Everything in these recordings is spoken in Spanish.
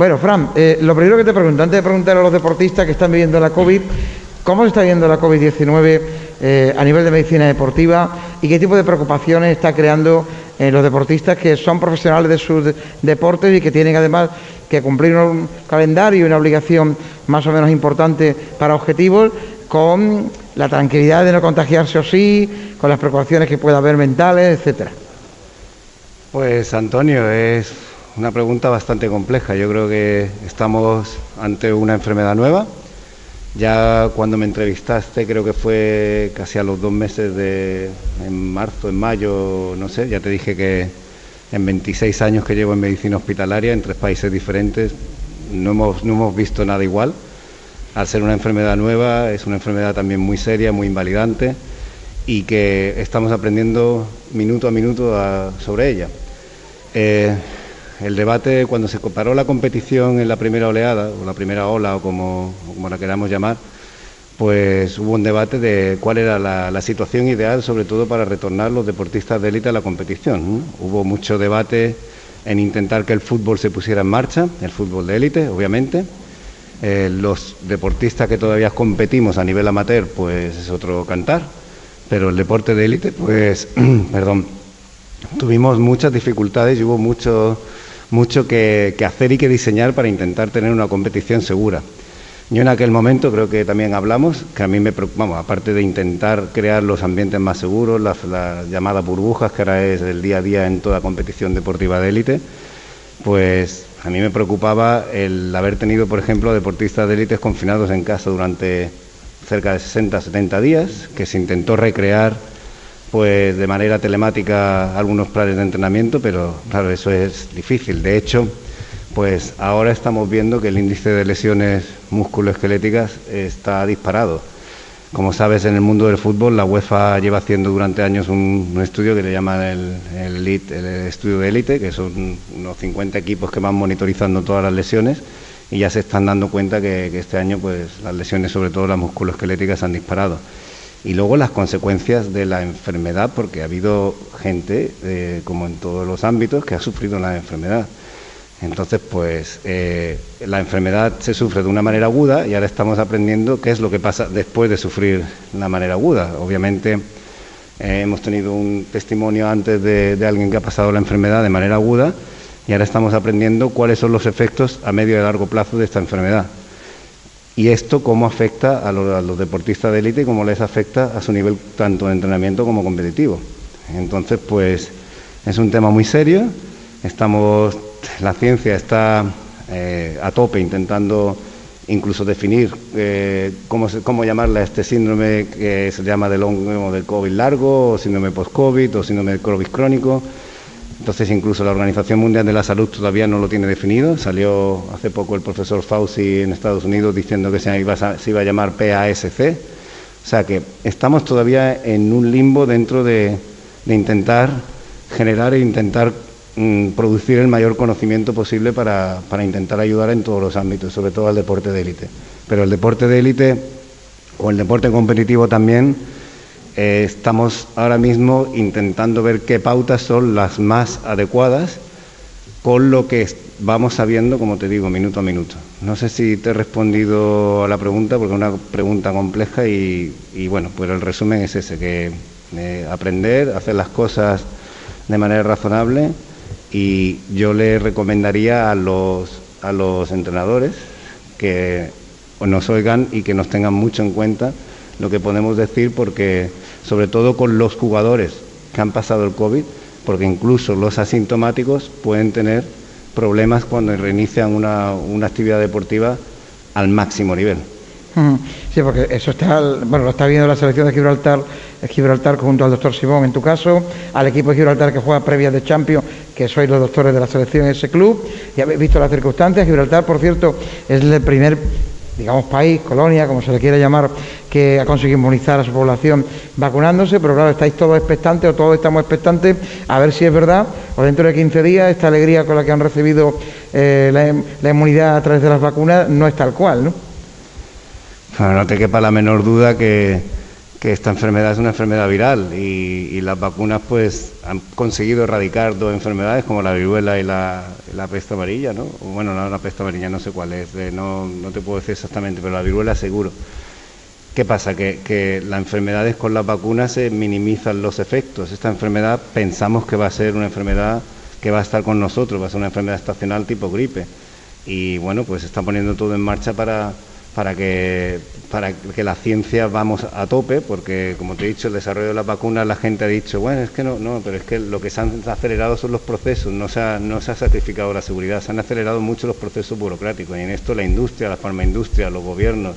Bueno, Fran, eh, lo primero que te pregunto, antes de preguntar a los deportistas que están viviendo la COVID, ¿cómo se está viendo la COVID-19 eh, a nivel de medicina deportiva y qué tipo de preocupaciones está creando en los deportistas que son profesionales de sus deportes y que tienen además que cumplir un calendario y una obligación más o menos importante para objetivos con la tranquilidad de no contagiarse o sí, con las preocupaciones que pueda haber mentales, etcétera? Pues Antonio, es una pregunta bastante compleja. Yo creo que estamos ante una enfermedad nueva. Ya cuando me entrevistaste, creo que fue casi a los dos meses de en marzo, en mayo, no sé, ya te dije que en 26 años que llevo en medicina hospitalaria en tres países diferentes no hemos, no hemos visto nada igual. Al ser una enfermedad nueva, es una enfermedad también muy seria, muy invalidante y que estamos aprendiendo minuto a minuto sobre ella. Eh, el debate, cuando se comparó la competición en la primera oleada, o la primera ola, o como, la queramos llamar, pues hubo un debate de cuál era la, situación ideal, sobre todo para retornar los deportistas de élite a la competición. Hubo mucho debate en intentar que el fútbol se pusiera en marcha, el fútbol de élite, obviamente. Eh, los deportistas que todavía competimos a nivel amateur, pues es otro cantar, pero el deporte de élite, pues, perdón, tuvimos muchas dificultades y hubo mucho mucho que, hacer y que diseñar para intentar tener una competición segura. Yo en aquel momento creo que también hablamos, que a mí me vamos, aparte de intentar crear los ambientes más seguros, las, llamadas burbujas, que ahora es el día a día en toda competición deportiva de élite, pues a mí me preocupaba el haber tenido, por ejemplo, deportistas de élite confinados en casa durante cerca de 60, 70 días, que se intentó recrear pues de manera telemática algunos planes de entrenamiento, pero claro, eso es difícil. De hecho, pues ahora estamos viendo que el índice de lesiones musculoesqueléticas está disparado. Como sabes, en el mundo del fútbol, la UEFA lleva haciendo durante años un, estudio que le llaman el, estudio de élite, que son unos 50 equipos que van monitorizando todas las lesiones y ya se están dando cuenta que, que este año pues, las lesiones, sobre todo las musculoesqueléticas, han disparado y luego las consecuencias de la enfermedad, porque ha habido gente, eh, como en todos los ámbitos, que ha sufrido la enfermedad. Entonces, pues eh, la enfermedad se sufre de una manera aguda y ahora estamos aprendiendo qué es lo que pasa después de sufrir la manera aguda. Obviamente eh, hemos tenido un testimonio antes de, de alguien que ha pasado la enfermedad de manera aguda y ahora estamos aprendiendo cuáles son los efectos a medio y largo plazo de esta enfermedad y esto cómo afecta a los, deportistas de élite y cómo les afecta a su nivel tanto de entrenamiento como competitivo. Entonces, pues es un tema muy serio. Estamos, la ciencia está eh, a tope intentando incluso definir eh, cómo, cómo llamarle a este síndrome que se llama de long, del COVID largo, o síndrome post-COVID, o síndrome de COVID crónico. Entonces incluso la Organización Mundial de la Salud todavía no lo tiene definido. Salió hace poco el profesor Fauci en Estados Unidos diciendo que se iba a, se iba a llamar PASC. O sea que estamos todavía en un limbo dentro de, intentar generar e intentar mm, producir el mayor conocimiento posible para, para intentar ayudar en todos los ámbitos, sobre todo al deporte de élite. Pero el deporte de élite o el deporte competitivo también eh, estamos ahora mismo intentando ver qué pautas son las más adecuadas con lo que vamos sabiendo, como te digo, minuto a minuto. No sé si te he respondido a la pregunta, porque es una pregunta compleja y, bueno, pues el resumen es ese, que eh, aprender, hacer las cosas de manera razonable y yo le recomendaría a los, a los entrenadores que nos oigan y que nos tengan mucho en cuenta lo que podemos decir porque sobre todo con los jugadores que han pasado el COVID, porque incluso los asintomáticos pueden tener problemas cuando reinician una, una actividad deportiva al máximo nivel. Sí, porque eso está, bueno, lo está viendo la selección de Gibraltar, Gibraltar junto al doctor Simón en tu caso, al equipo de Gibraltar que juega previas de Champions, que sois los doctores de la selección en ese club, y habéis visto las circunstancias. Gibraltar, por cierto, es el primer digamos, país, colonia, como se le quiera llamar, que ha conseguido inmunizar a su población vacunándose, pero claro, estáis todos expectantes o todos estamos expectantes a ver si es verdad o dentro de 15 días esta alegría con la que han recibido eh, la, inmunidad a través de las vacunas no es tal cual, ¿no? no te quepa la menor duda que, que esta enfermedad es una enfermedad viral y, las vacunas pues han conseguido erradicar dos enfermedades como la viruela y la, peste amarilla, ¿no? Bueno, no, la peste amarilla no sé cuál es, no, no te puedo decir exactamente, pero la viruela seguro. ¿Qué pasa? Que, que las enfermedades con las vacunas se minimizan los efectos. Esta enfermedad pensamos que va a ser una enfermedad que va a estar con nosotros, va a ser una enfermedad estacional tipo gripe. Y bueno, pues se está poniendo todo en marcha para, para que, para que la ciencia vamos a tope, porque como te he dicho, el desarrollo de las vacunas, la gente ha dicho, bueno, es que no, no, pero es que lo que se han acelerado son los procesos, no se ha, no se ha sacrificado la seguridad, se han acelerado mucho los procesos burocráticos, y en esto la industria, la farmaindustria, los gobiernos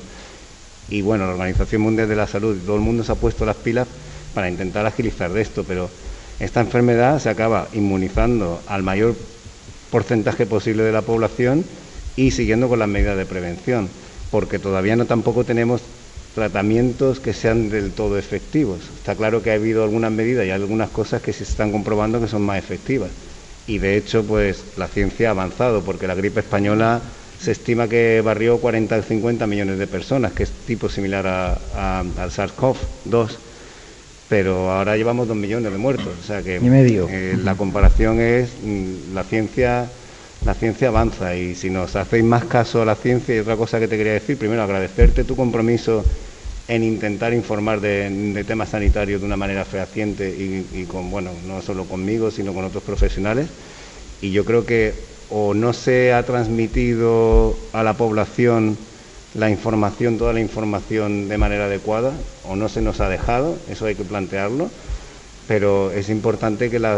y bueno, la Organización Mundial de la Salud, todo el mundo se ha puesto las pilas para intentar agilizar de esto, pero esta enfermedad se acaba inmunizando al mayor porcentaje posible de la población y siguiendo con las medidas de prevención porque todavía no tampoco tenemos tratamientos que sean del todo efectivos. Está claro que ha habido algunas medidas y algunas cosas que se están comprobando que son más efectivas. Y de hecho, pues la ciencia ha avanzado, porque la gripe española se estima que barrió 40 o 50 millones de personas, que es tipo similar a, al SARS-CoV-2, pero ahora llevamos 2 millones de muertos. O sea que eh, la comparación es mm, la ciencia la ciencia avanza y si nos hacéis más caso a la ciencia y otra cosa que te quería decir, primero agradecerte tu compromiso en intentar informar de, temas sanitarios de una manera fehaciente y, con, bueno, no solo conmigo, sino con otros profesionales. Y yo creo que o no se ha transmitido a la población la información, toda la información de manera adecuada, o no se nos ha dejado, eso hay que plantearlo pero es importante que la,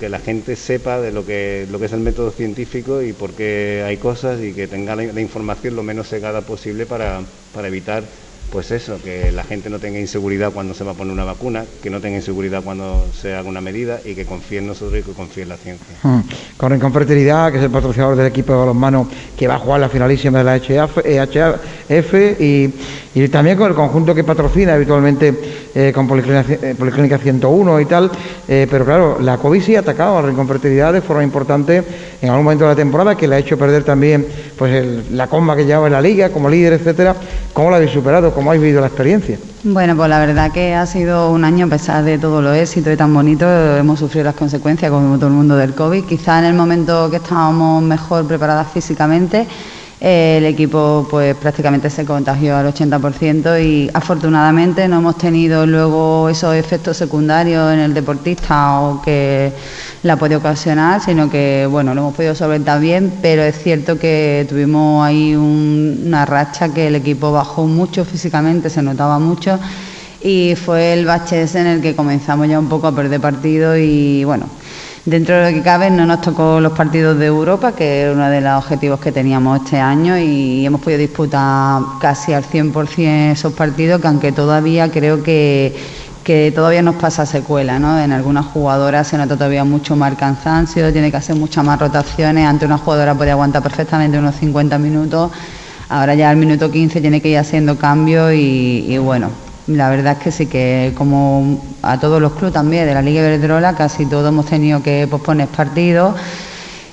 que la gente sepa de lo que, lo que es el método científico y por qué hay cosas y que tenga la, la información lo menos cegada posible para, para evitar pues eso, que la gente no tenga inseguridad cuando se va a poner una vacuna, que no tenga inseguridad cuando se haga una medida y que confíe en nosotros y que confíe en la ciencia. Hmm. Con Fertilidad, que es el patrocinador del equipo de balonmano que va a jugar la finalísima de la HF, y, y también con el conjunto que patrocina habitualmente eh, con Policlínica, 101 eh, y tal, eh, pero claro, la COVID sí ha atacado a Rincón Fertilidad de forma importante en algún momento de la temporada, que le ha hecho perder también pues la comba que llevaba en la liga como líder, etcétera. ¿Cómo la habéis superado? ¿Cómo habéis vivido la experiencia? Bueno, pues la verdad que ha sido un año, a pesar de todo lo éxito y tan bonito, hemos sufrido las consecuencias, como todo el mundo, del COVID. Quizá en el momento que estábamos mejor preparadas físicamente, el equipo pues prácticamente se contagió al 80% y afortunadamente no hemos tenido luego esos efectos secundarios en el deportista o que la puede ocasionar, sino que bueno, lo hemos podido solventar bien, pero es cierto que tuvimos ahí una racha que el equipo bajó mucho físicamente, se notaba mucho y fue el bache ese en el que comenzamos ya un poco a perder partido y bueno, Dentro de lo que cabe, no nos tocó los partidos de Europa, que es uno de los objetivos que teníamos este año, y hemos podido disputar casi al 100% esos partidos, que aunque todavía creo que, que todavía nos pasa secuela, ¿no? En algunas jugadoras se nota todavía mucho más cansancio, tiene que hacer muchas más rotaciones. Antes una jugadora podía aguantar perfectamente unos 50 minutos, ahora ya al minuto 15 tiene que ir haciendo cambios y bueno, la verdad es que sí que como a todos los clubes también de la Liga Iberdrola casi todos hemos tenido que posponer partidos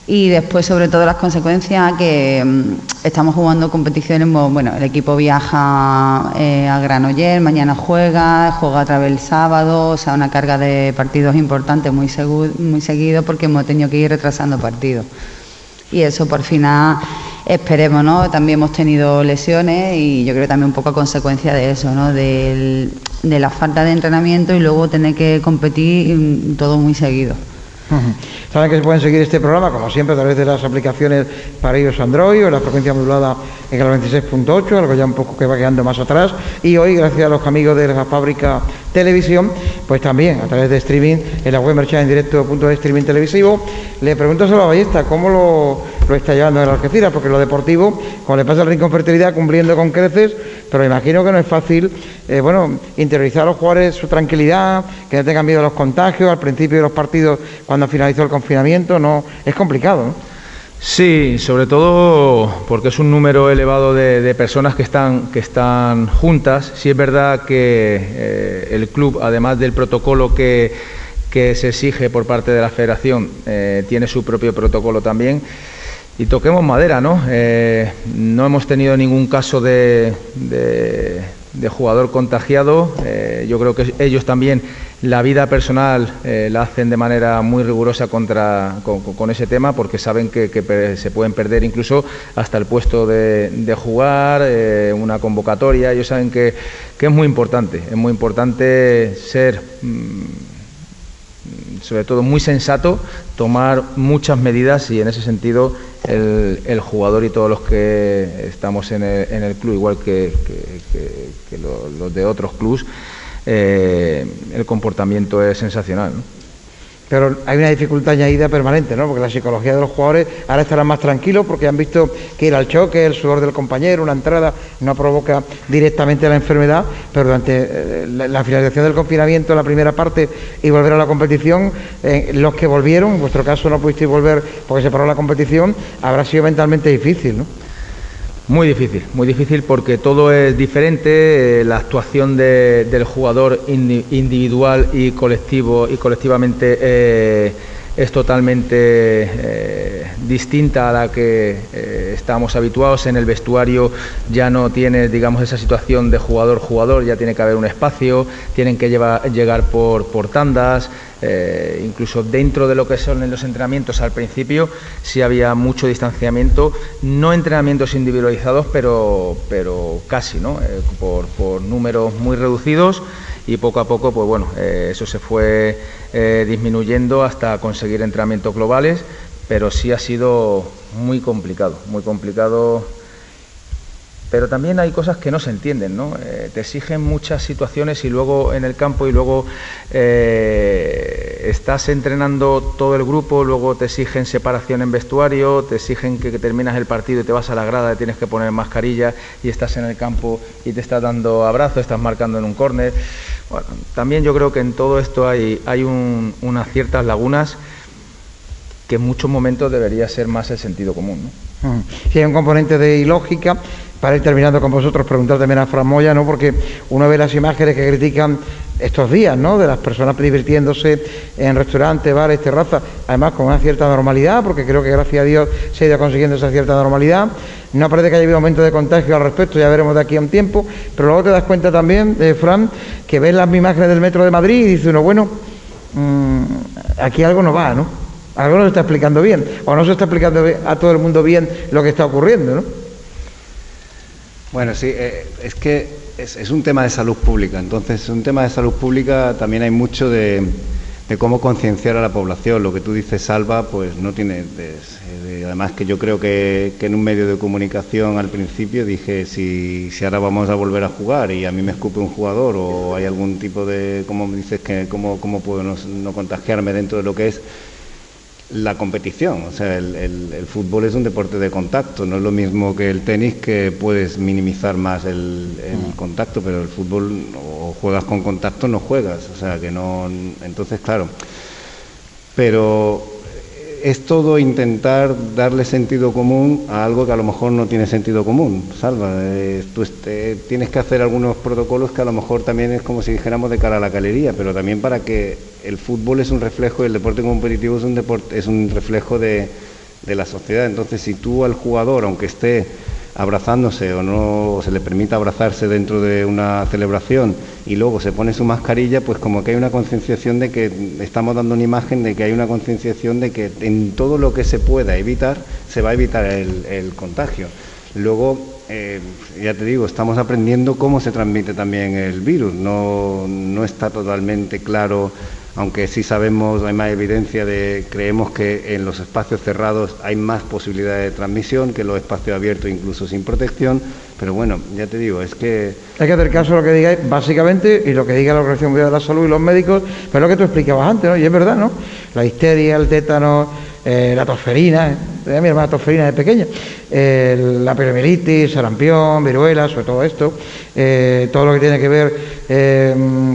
y después sobre todo las consecuencias que mm, estamos jugando competiciones, bueno, el equipo viaja eh, a Granoller, mañana juega, juega otra vez el sábado, o sea, una carga de partidos importantes muy, muy seguido porque hemos tenido que ir retrasando partidos. Y eso por final Esperemos, ¿no? También hemos tenido lesiones y yo creo también un poco a consecuencia de eso, ¿no? de la falta de entrenamiento y luego tener que competir mm, todo muy seguido. Saben que se pueden seguir este programa, como siempre, a través de las aplicaciones para iOS Android o la frecuencia modulada en el 26.8, algo ya un poco que va quedando más atrás. Y hoy, gracias a los amigos de la fábrica Televisión, pues también a través de streaming en la web en directo punto de streaming televisivo. Le pregunto a la Ballesta cómo lo, está llevando en Algeciras, porque lo deportivo, como le pasa al Rincón Fertilidad, cumpliendo con creces, pero imagino que no es fácil, eh, bueno, interiorizar a los jugadores su tranquilidad, que no tengan miedo a los contagios, al principio de los partidos, cuando finalizó el confinamiento, no, es complicado. Sí, sobre todo porque es un número elevado de, personas que están, que están juntas. Sí es verdad que eh, el club, además del protocolo que, que, se exige por parte de la federación, eh, tiene su propio protocolo también. Y toquemos madera, ¿no? Eh, no hemos tenido ningún caso de, de jugador contagiado. Eh, yo creo que ellos también la vida personal eh, la hacen de manera muy rigurosa contra, con, ese tema porque saben que, se pueden perder incluso hasta el puesto de, jugar, eh, una convocatoria. Ellos saben que, es muy importante, es muy importante ser... Mm, sobre todo muy sensato, tomar muchas medidas y en ese sentido el, jugador y todos los que estamos en el, club, igual que, los de otros clubs, eh, el comportamiento es sensacional pero hay una dificultad añadida permanente, ¿no? Porque la psicología de los jugadores ahora estarán más tranquilos porque han visto que ir al choque, el sudor del compañero, una entrada no provoca directamente la enfermedad, pero durante eh, la, finalización del confinamiento, la primera parte y volver a la competición, eh, los que volvieron, en vuestro caso no pudisteis volver porque se paró la competición, habrá sido mentalmente difícil, ¿no? Muy difícil, muy difícil porque todo es diferente, eh, la actuación del jugador individual y colectivo y colectivamente eh, es totalmente eh, distinta a la que estamos habituados. En el vestuario ya no tiene, digamos, esa situación de jugador-jugador, ya tiene que haber un espacio, tienen que llegar por, por tandas. Eh, incluso dentro de lo que son los entrenamientos al principio sí había mucho distanciamiento, no entrenamientos individualizados, pero, pero casi, ¿no? Eh, por, números muy reducidos y poco a poco, pues bueno, eh, eso se fue disminuyendo hasta conseguir entrenamientos globales, pero sí ha sido muy complicado, muy complicado pero también hay cosas que no se entienden, ¿no? Eh, te exigen muchas situaciones y luego en el campo y luego eh, estás entrenando todo el grupo, luego te exigen separación en vestuario, te exigen que, terminas el partido y te vas a la grada y tienes que poner mascarilla y estás en el campo y te estás dando abrazo, estás marcando en un córner. Bueno, también yo creo que en todo esto hay, hay unas ciertas lagunas que en muchos momentos debería ser más el sentido común. ¿no? Sí, hay un componente de ilógica para ir terminando con vosotros, preguntar también a Fran Moya, ¿no? porque uno ve las imágenes que critican estos días, ¿no? de las personas divirtiéndose en restaurantes, bares, terrazas, además con una cierta normalidad, porque creo que gracias a Dios se ha ido consiguiendo esa cierta normalidad. No parece que haya habido aumento de contagio al respecto, ya veremos de aquí a un tiempo, pero luego te das cuenta también, eh, Fran, que ves las imágenes del metro de Madrid y dice uno, bueno, mm, aquí algo no va, ¿no? Algo no se está explicando bien, o no se está explicando a todo el mundo bien lo que está ocurriendo, ¿no? Bueno, sí, eh, es que es, un tema de salud pública. Entonces, un tema de salud pública también hay mucho de, cómo concienciar a la población. Lo que tú dices, Salva, pues no tiene. además, que yo creo que, en un medio de comunicación al principio dije: si, si ahora vamos a volver a jugar y a mí me escupe un jugador o hay algún tipo de. ¿Cómo me dices que cómo, cómo puedo no contagiarme dentro de lo que es la competición. O sea, el, fútbol es un deporte de contacto, no es lo mismo que el tenis que puedes minimizar más el, mm. contacto, pero el fútbol o juegas con contacto no juegas. O sea, que no. Entonces, claro. Pero es todo intentar darle sentido común a algo que a lo mejor no tiene sentido común. Salva, eh, tú este, tienes que hacer algunos protocolos que a lo mejor también es como si dijéramos de cara a la galería, pero también para que el fútbol es un reflejo, el deporte competitivo es un, deporte, es un reflejo de, de la sociedad. Entonces, si tú al jugador, aunque esté abrazándose o no se le permita abrazarse dentro de una celebración y luego se pone su mascarilla, pues como que hay una concienciación de que estamos dando una imagen de que hay una concienciación de que en todo lo que se pueda evitar se va a evitar el, contagio. Luego, eh, ya te digo, estamos aprendiendo cómo se transmite también el virus. No, no está totalmente claro aunque sí sabemos, hay más evidencia de, creemos que en los espacios cerrados hay más posibilidades de transmisión que en los espacios abiertos, incluso sin protección, pero bueno, ya te digo, es que... Hay que hacer caso a lo que digáis, básicamente, y lo que diga la Organización Mundial de la Salud y los médicos, pero lo que tú explicabas antes, ¿no? Y es verdad, ¿no? La histeria, el tétano, eh, la tosferina, eh, mi hermana tosferina de pequeña, eh, la poliomielitis, sarampión, viruela, sobre todo esto, todo lo que tiene que ver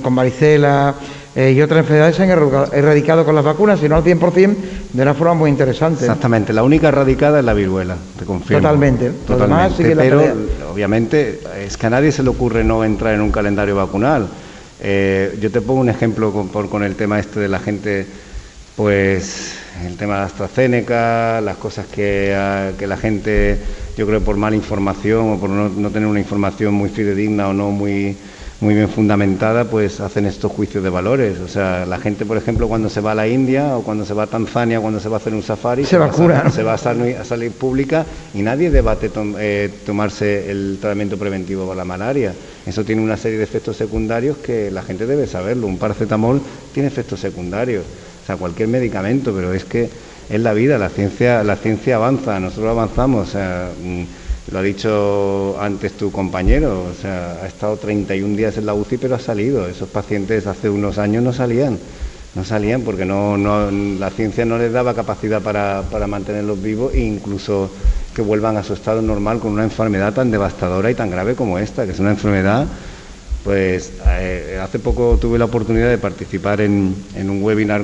con varicela, eh, y otras enfermedades se han erradicado con las vacunas, sino al 100% de una forma muy interesante. Exactamente, la única erradicada es la viruela, te confirmo. Totalmente, Totalmente. pero obviamente es que a nadie se le ocurre no entrar en un calendario vacunal. Eh, yo te pongo un ejemplo con, con el tema este de la gente pues el tema de AstraZeneca, las cosas que, ah, que la gente, yo creo por mala información o por no, no tener una información muy fidedigna o no muy muy bien fundamentada, pues hacen estos juicios de valores. O sea, la gente, por ejemplo, cuando se va a la India o cuando se va a Tanzania, cuando se va a hacer un safari, se, va, a, se va a, salir, pública y nadie debate eh, tomarse el tratamiento preventivo para la malaria. Eso tiene una serie de efectos secundarios que la gente debe saberlo. Un paracetamol tiene efectos secundarios, o sea, cualquier medicamento, pero es que es la vida, la ciencia, la ciencia avanza, nosotros avanzamos. O sea, mm, lo ha dicho antes tu compañero, o sea, ha estado 31 días en la UCI pero ha salido. Esos pacientes hace unos años no salían, no salían porque no, no la ciencia no les daba capacidad para, para mantenerlos vivos e incluso que vuelvan a su estado normal con una enfermedad tan devastadora y tan grave como esta, que es una enfermedad pues eh, hace poco tuve la oportunidad de participar en, en un webinar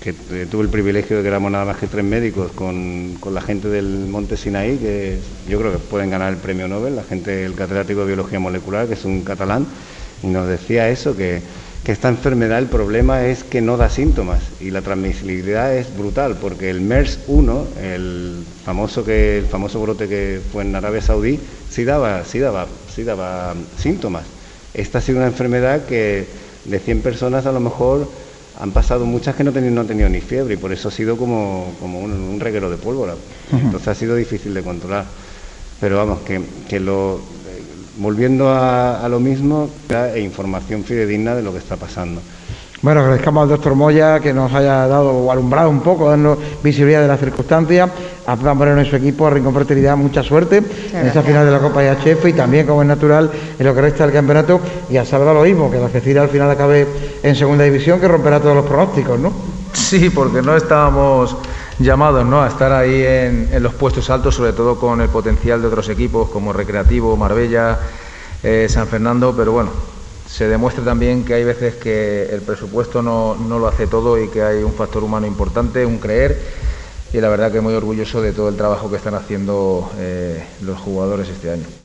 que tuve el privilegio de que éramos nada más que tres médicos con, la gente del Monte Sinaí, que yo creo que pueden ganar el premio Nobel, la gente del catedrático de biología molecular, que es un catalán, y nos decía eso, que, esta enfermedad el problema es que no da síntomas y la transmisibilidad es brutal, porque el MERS-1, el famoso, que, el famoso brote que fue en Arabia Saudí, sí daba, sí daba, sí daba síntomas. Esta ha sido una enfermedad que de 100 personas a lo mejor han pasado muchas que no, no han tenido ni fiebre y por eso ha sido como, como un, reguero de pólvora. Entonces ha sido difícil de controlar. Pero vamos, que, que lo, volviendo a, a lo mismo, e información fidedigna de lo que está pasando. Bueno, agradezcamos al doctor Moya que nos haya dado o alumbrado un poco, dando visibilidad de las circunstancias. A Juan Moreno y su equipo, a Rincón Fertilidad, mucha suerte en esta final de la Copa IHF y también, como es natural, en lo que resta del campeonato. Y a Salva lo mismo, que la Algeciras al final acabe en segunda división, que romperá todos los pronósticos, ¿no? Sí, porque no estábamos llamados ¿no? a estar ahí en, en los puestos altos, sobre todo con el potencial de otros equipos como Recreativo, Marbella, eh, San Fernando, pero bueno, se demuestra también que hay veces que el presupuesto no, no, lo hace todo y que hay un factor humano importante, un creer. Y la verdad que muy orgulloso de todo el trabajo que están haciendo eh, los jugadores este año.